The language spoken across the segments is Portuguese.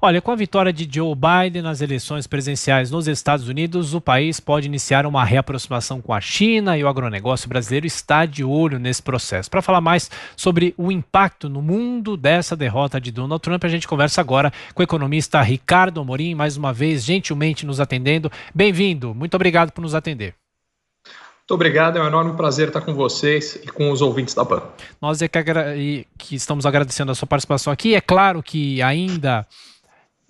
Olha, com a vitória de Joe Biden nas eleições presidenciais nos Estados Unidos, o país pode iniciar uma reaproximação com a China e o agronegócio brasileiro está de olho nesse processo. Para falar mais sobre o impacto no mundo dessa derrota de Donald Trump, a gente conversa agora com o economista Ricardo Amorim, mais uma vez, gentilmente nos atendendo. Bem-vindo, muito obrigado por nos atender. Muito obrigado, é um enorme prazer estar com vocês e com os ouvintes da PAN. Nós é que, que estamos agradecendo a sua participação aqui. É claro que ainda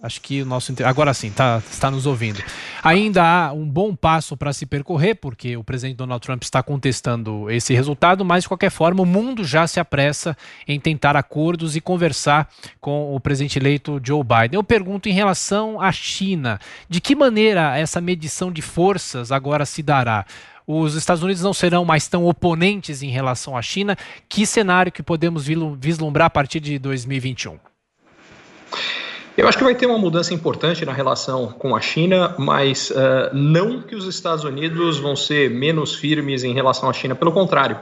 Acho que o nosso. Agora sim, tá, está nos ouvindo. Ainda há um bom passo para se percorrer, porque o presidente Donald Trump está contestando esse resultado, mas de qualquer forma, o mundo já se apressa em tentar acordos e conversar com o presidente eleito Joe Biden. Eu pergunto em relação à China: de que maneira essa medição de forças agora se dará? Os Estados Unidos não serão mais tão oponentes em relação à China? Que cenário que podemos vislumbrar a partir de 2021? Eu acho que vai ter uma mudança importante na relação com a China, mas uh, não que os Estados Unidos vão ser menos firmes em relação à China, pelo contrário.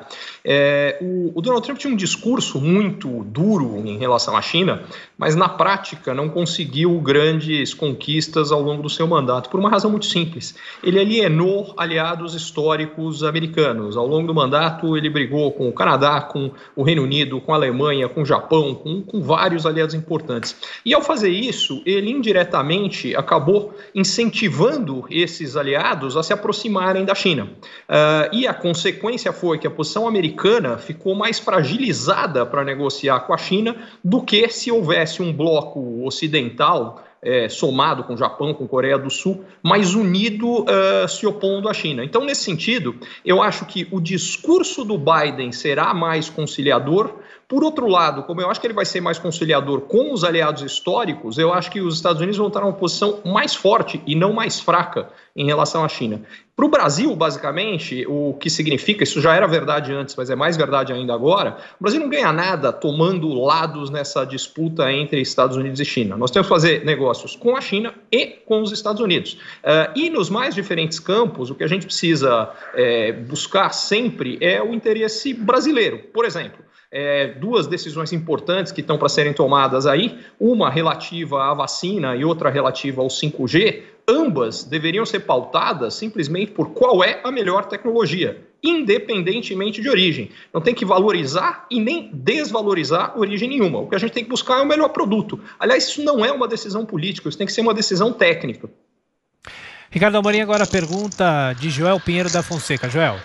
É, o, o, Donald Trump tinha um discurso muito duro em relação à China, mas na prática não conseguiu grandes conquistas ao longo do seu mandato, por uma razão muito simples. Ele alienou aliados históricos americanos. Ao longo do mandato, ele brigou com o Canadá, com o Reino Unido, com a Alemanha, com o Japão, com, com vários aliados importantes. E ao fazer isso, ele indiretamente acabou incentivando esses aliados a se aproximarem da China. Uh, e a consequência foi que a posição americana ficou mais fragilizada para negociar com a China do que se houvesse um bloco ocidental é, somado com o Japão, com Coreia do Sul, mais unido uh, se opondo à China. Então, nesse sentido, eu acho que o discurso do Biden será mais conciliador. Por outro lado, como eu acho que ele vai ser mais conciliador com os aliados históricos, eu acho que os Estados Unidos vão estar numa posição mais forte e não mais fraca em relação à China. Para o Brasil, basicamente, o que significa, isso já era verdade antes, mas é mais verdade ainda agora, o Brasil não ganha nada tomando lados nessa disputa entre Estados Unidos e China. Nós temos que fazer negócios com a China e com os Estados Unidos. Uh, e nos mais diferentes campos, o que a gente precisa é, buscar sempre é o interesse brasileiro. Por exemplo, é, duas decisões importantes que estão para serem tomadas aí, uma relativa à vacina e outra relativa ao 5G, ambas deveriam ser pautadas simplesmente por qual é a melhor tecnologia, independentemente de origem. Não tem que valorizar e nem desvalorizar origem nenhuma. O que a gente tem que buscar é o melhor produto. Aliás, isso não é uma decisão política, isso tem que ser uma decisão técnica. Ricardo Amorim, agora a pergunta de Joel Pinheiro da Fonseca. Joel.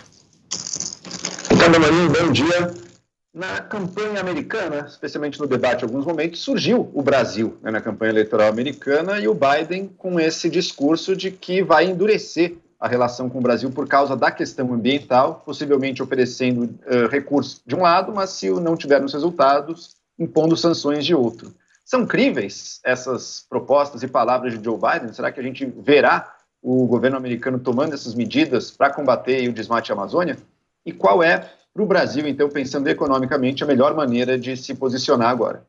Ricardo Amorim, bom dia na campanha americana, especialmente no debate alguns momentos, surgiu o Brasil né, na campanha eleitoral americana e o Biden com esse discurso de que vai endurecer a relação com o Brasil por causa da questão ambiental, possivelmente oferecendo uh, recursos de um lado, mas se não tivermos resultados, impondo sanções de outro. São críveis essas propostas e palavras de Joe Biden? Será que a gente verá o governo americano tomando essas medidas para combater o desmate à Amazônia? E qual é para o Brasil, então, pensando economicamente, a melhor maneira de se posicionar agora?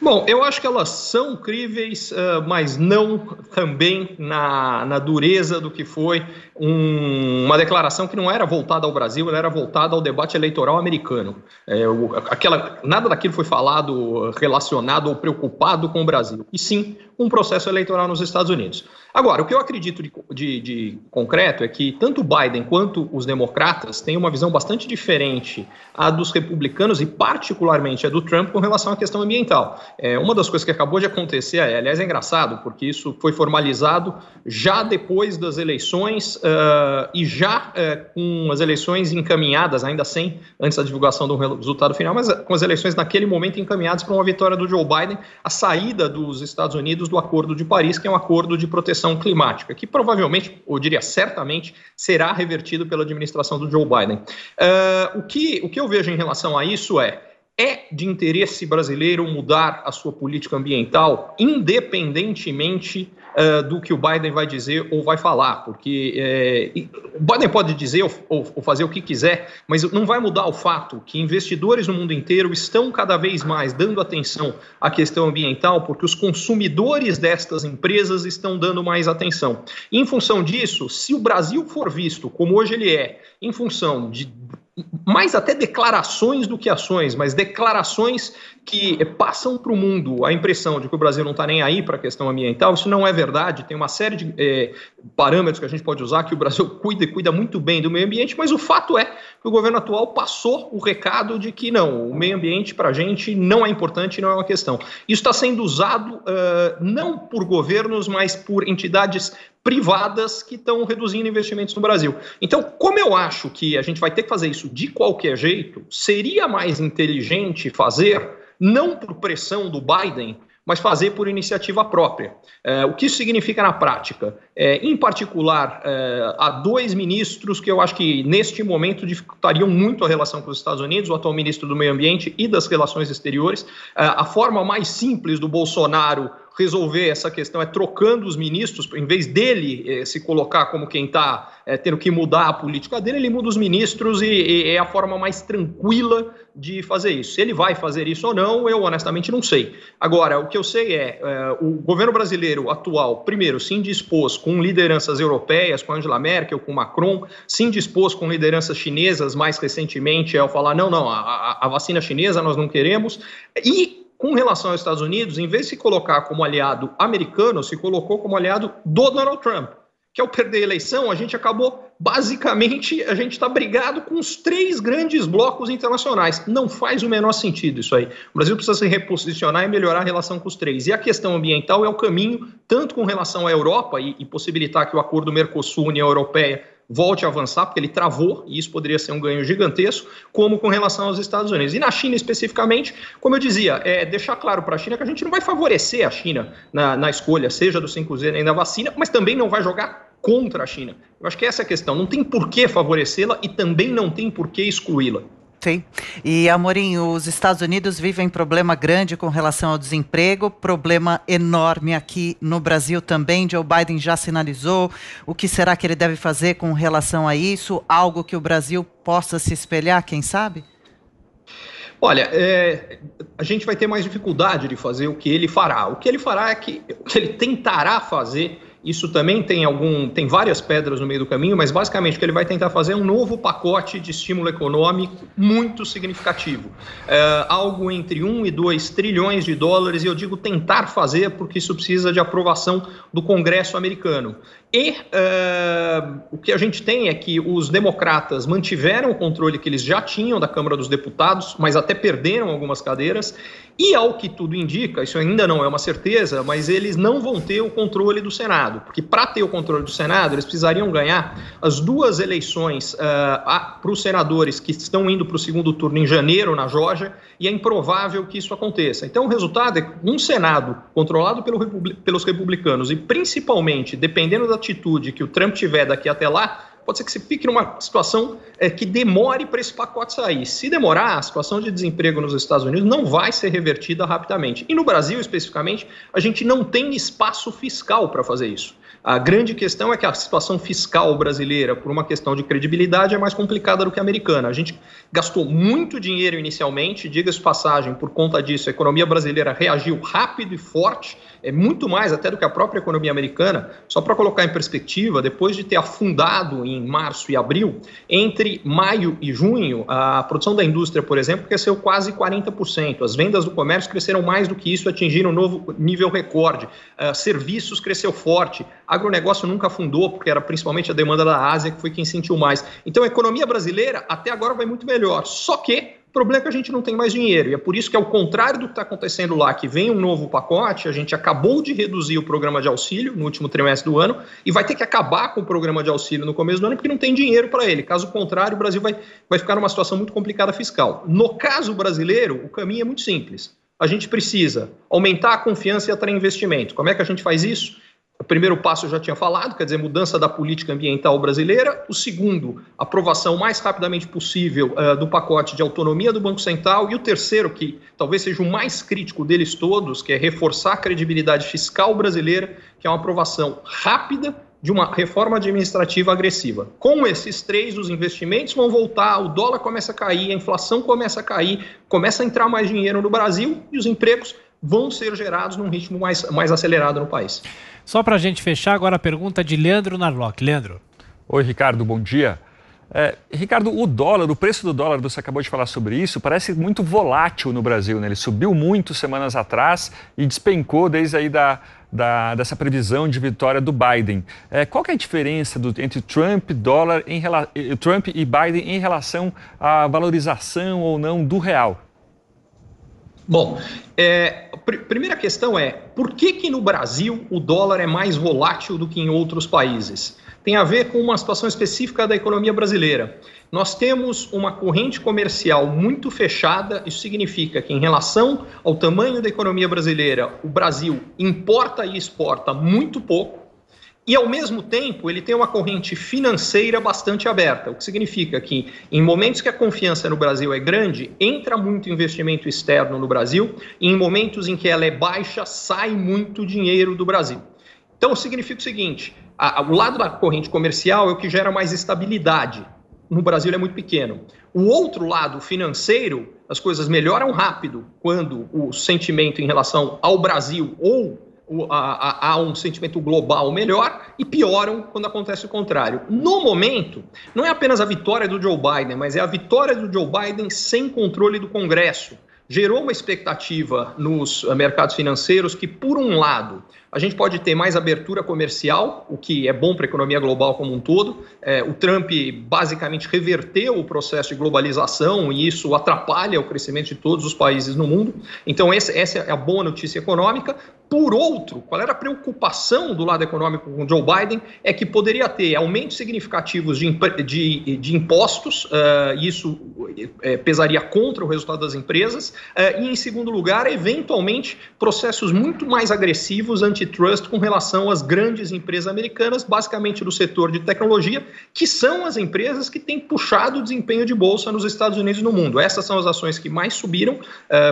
Bom, eu acho que elas são críveis, uh, mas não também na, na dureza do que foi um, uma declaração que não era voltada ao Brasil, ela era voltada ao debate eleitoral americano. É, o, aquela, nada daquilo foi falado relacionado ou preocupado com o Brasil, e sim um processo eleitoral nos Estados Unidos. Agora, o que eu acredito de, de, de, concreto é que tanto Biden quanto os democratas têm uma visão bastante diferente a dos republicanos e, particularmente, a do Trump com relação à questão ambiental. É, uma das coisas que acabou de acontecer, é, aliás, é engraçado, porque isso foi formalizado já depois das eleições uh, e já uh, com as eleições encaminhadas, ainda sem, antes da divulgação do resultado final, mas com as eleições naquele momento encaminhadas para uma vitória do Joe Biden, a saída dos Estados Unidos do Acordo de Paris, que é um acordo de proteção climática, que provavelmente, ou diria certamente, será revertido pela administração do Joe Biden. Uh, o, que, o que eu vejo em relação a isso é é de interesse brasileiro mudar a sua política ambiental, independentemente uh, do que o Biden vai dizer ou vai falar, porque uh, o Biden pode dizer ou, ou, fazer o que quiser, mas não vai mudar o fato que investidores no mundo inteiro estão cada vez mais dando atenção à questão ambiental, porque os consumidores destas empresas estão dando mais atenção. E, em função disso, se o Brasil for visto como hoje ele é, em função de mais até declarações do que ações, mas declarações que passam para o mundo a impressão de que o Brasil não está nem aí para a questão ambiental, isso não é verdade. Tem uma série de é, parâmetros que a gente pode usar que o Brasil cuida e cuida muito bem do meio ambiente, mas o fato é que o governo atual passou o recado de que não, o meio ambiente para a gente não é importante, não é uma questão. Isso está sendo usado uh, não por governos, mas por entidades privadas que estão reduzindo investimentos no Brasil. Então, como eu acho que a gente vai ter que fazer isso de qualquer jeito, seria mais inteligente fazer, não por pressão do Biden, mas fazer por iniciativa própria. É, o que isso significa na prática? É, em particular, é, há dois ministros que eu acho que neste momento dificultariam muito a relação com os Estados Unidos, o atual ministro do Meio Ambiente e das Relações Exteriores. É, a forma mais simples do Bolsonaro resolver essa questão é trocando os ministros, em vez dele eh, se colocar como quem está eh, tendo que mudar a política dele, ele muda os ministros e, e, é a forma mais tranquila de fazer isso. Se ele vai fazer isso ou não, eu honestamente não sei. Agora, o que eu sei é, eh, o governo brasileiro atual, primeiro, se indispôs com lideranças europeias, com Angela Merkel, com Macron, se indispôs com lideranças chinesas mais recentemente ao falar, não, não, a, a vacina chinesa nós não queremos, e com relação aos Estados Unidos, em vez de se colocar como aliado americano, se colocou como aliado do Donald Trump. Que ao perder a eleição, a gente acabou, basicamente, a gente está brigado com os três grandes blocos internacionais. Não faz o menor sentido isso aí. O Brasil precisa se reposicionar e melhorar a relação com os três. E a questão ambiental é o caminho, tanto com relação à Europa e, e possibilitar que o acordo Mercosul-União Europeia volte a avançar, porque ele travou, e isso poderia ser um ganho gigantesco, como com relação aos Estados Unidos. E na China, especificamente, como eu dizia, é deixar claro para a China que a gente não vai favorecer a China na, na escolha, seja do 5G nem da vacina, mas também não vai jogar contra a China. Eu acho que essa é a questão. Não tem por que favorecê-la e também não tem por que excluí-la. Sim. E, Amorim, os Estados Unidos vivem problema grande com relação ao desemprego, problema enorme aqui no Brasil também. Joe Biden já sinalizou. O que será que ele deve fazer com relação a isso? Algo que o Brasil possa se espelhar, quem sabe? Olha, é, a gente vai ter mais dificuldade de fazer o que ele fará. O que ele fará é que o que ele tentará fazer isso também tem algum, tem várias pedras no meio do caminho, mas basicamente o que ele vai tentar fazer é um novo pacote de estímulo econômico muito significativo, é, algo entre 1 e 2 trilhões de dólares. E eu digo tentar fazer porque isso precisa de aprovação do Congresso americano. E uh, o que a gente tem é que os democratas mantiveram o controle que eles já tinham da Câmara dos Deputados, mas até perderam algumas cadeiras. E ao que tudo indica, isso ainda não é uma certeza, mas eles não vão ter o controle do Senado, porque para ter o controle do Senado, eles precisariam ganhar as duas eleições uh, para os senadores que estão indo para o segundo turno em janeiro na Geórgia, e é improvável que isso aconteça. Então, o resultado é um Senado controlado pelo, pelos republicanos e principalmente dependendo da atitude que o Trump tiver daqui até lá, pode ser que você fique numa situação é, que demore para esse pacote sair. Se demorar, a situação de desemprego nos Estados Unidos não vai ser revertida rapidamente. E no Brasil, especificamente, a gente não tem espaço fiscal para fazer isso. A grande questão é que a situação fiscal brasileira, por uma questão de credibilidade, é mais complicada do que a americana. A gente gastou muito dinheiro inicialmente, diga-se passagem, por conta disso, a economia brasileira reagiu rápido e forte, é muito mais até do que a própria economia americana. Só para colocar em perspectiva, depois de ter afundado em março e abril, entre maio e junho, a produção da indústria, por exemplo, cresceu quase 40%. As vendas do comércio cresceram mais do que isso, atingiram um novo nível recorde. Uh, serviços cresceu forte. Agronegócio nunca afundou, porque era principalmente a demanda da Ásia que foi quem sentiu mais. Então a economia brasileira até agora vai muito melhor. Só que o problema é que a gente não tem mais dinheiro. E é por isso que, ao contrário do que está acontecendo lá, que vem um novo pacote, a gente acabou de reduzir o programa de auxílio no último trimestre do ano e vai ter que acabar com o programa de auxílio no começo do ano porque não tem dinheiro para ele. Caso contrário, o Brasil vai, vai ficar numa situação muito complicada fiscal. No caso brasileiro, o caminho é muito simples. A gente precisa aumentar a confiança e atrair investimento. Como é que a gente faz isso? O primeiro passo eu já tinha falado, quer dizer, mudança da política ambiental brasileira. O segundo, aprovação mais rapidamente possível uh, do pacote de autonomia do Banco Central. E o terceiro, que talvez seja o mais crítico deles todos, que é reforçar a credibilidade fiscal brasileira, que é uma aprovação rápida de uma reforma administrativa agressiva. Com esses três, os investimentos vão voltar, o dólar começa a cair, a inflação começa a cair, começa a entrar mais dinheiro no Brasil e os empregos vão ser gerados num ritmo mais, mais acelerado no país. Só para a gente fechar, agora a pergunta de Leandro Narlock. Leandro. Oi, Ricardo, bom dia. É, Ricardo, o dólar, o preço do dólar, você acabou de falar sobre isso, parece muito volátil no Brasil. Né? Ele subiu muito semanas atrás e despencou desde aí da, da, dessa previsão de vitória do Biden. É, qual é a diferença do, entre Trump, dólar em, Trump e Biden em relação à valorização ou não do real? Bom, é, pr primeira questão é por que, que no Brasil o dólar é mais volátil do que em outros países? Tem a ver com uma situação específica da economia brasileira. Nós temos uma corrente comercial muito fechada, isso significa que, em relação ao tamanho da economia brasileira, o Brasil importa e exporta muito pouco e, ao mesmo tempo, ele tem uma corrente financeira bastante aberta, o que significa que, em momentos que a confiança no Brasil é grande, entra muito investimento externo no Brasil, e em momentos em que ela é baixa, sai muito dinheiro do Brasil. Então, significa o seguinte: a, a, o lado da corrente comercial é o que gera mais estabilidade. No Brasil é muito pequeno. O outro lado financeiro, as coisas melhoram rápido quando o sentimento em relação ao Brasil ou há um sentimento global melhor e pioram quando acontece o contrário. No momento, não é apenas a vitória do Joe Biden, mas é a vitória do Joe Biden sem controle do Congresso. Gerou uma expectativa nos mercados financeiros que, por um lado, a gente pode ter mais abertura comercial, o que é bom para a economia global como um todo. É, o Trump basicamente reverteu o processo de globalização e isso atrapalha o crescimento de todos os países no mundo. Então, essa, essa é a boa notícia econômica. Por outro, qual era a preocupação do lado econômico com Joe Biden? É que poderia ter aumentos significativos de, de, de impostos, uh, isso uh, pesaria contra o resultado das empresas, uh, e, em segundo lugar, eventualmente, processos muito mais agressivos antitrust com relação às grandes empresas americanas, basicamente do setor de tecnologia, que são as empresas que têm puxado o desempenho de bolsa nos Estados Unidos e no mundo. Essas são as ações que mais subiram,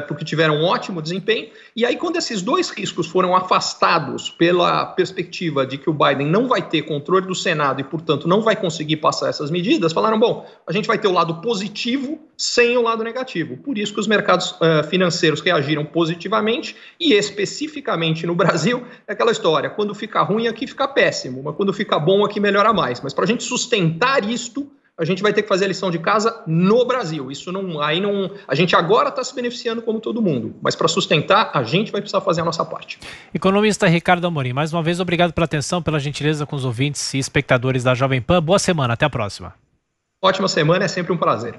porque tiveram um ótimo desempenho, e aí, quando esses dois riscos foram afastados pela perspectiva de que o Biden não vai ter controle do Senado e, portanto, não vai conseguir passar essas medidas, falaram: bom, a gente vai ter o lado positivo sem o lado negativo. Por isso que os mercados uh, financeiros reagiram positivamente e, especificamente no Brasil, é aquela história: quando fica ruim, aqui fica péssimo, mas quando fica bom, aqui melhora mais. Mas para a gente sustentar isto a gente vai ter que fazer a lição de casa no Brasil. Isso não, aí não, a gente agora está se beneficiando como todo mundo, mas para sustentar a gente vai precisar fazer a nossa parte. Economista Ricardo Amorim, mais uma vez obrigado pela atenção, pela gentileza com os ouvintes e espectadores da Jovem Pan. Boa semana, até a próxima. Ótima semana, é sempre um prazer.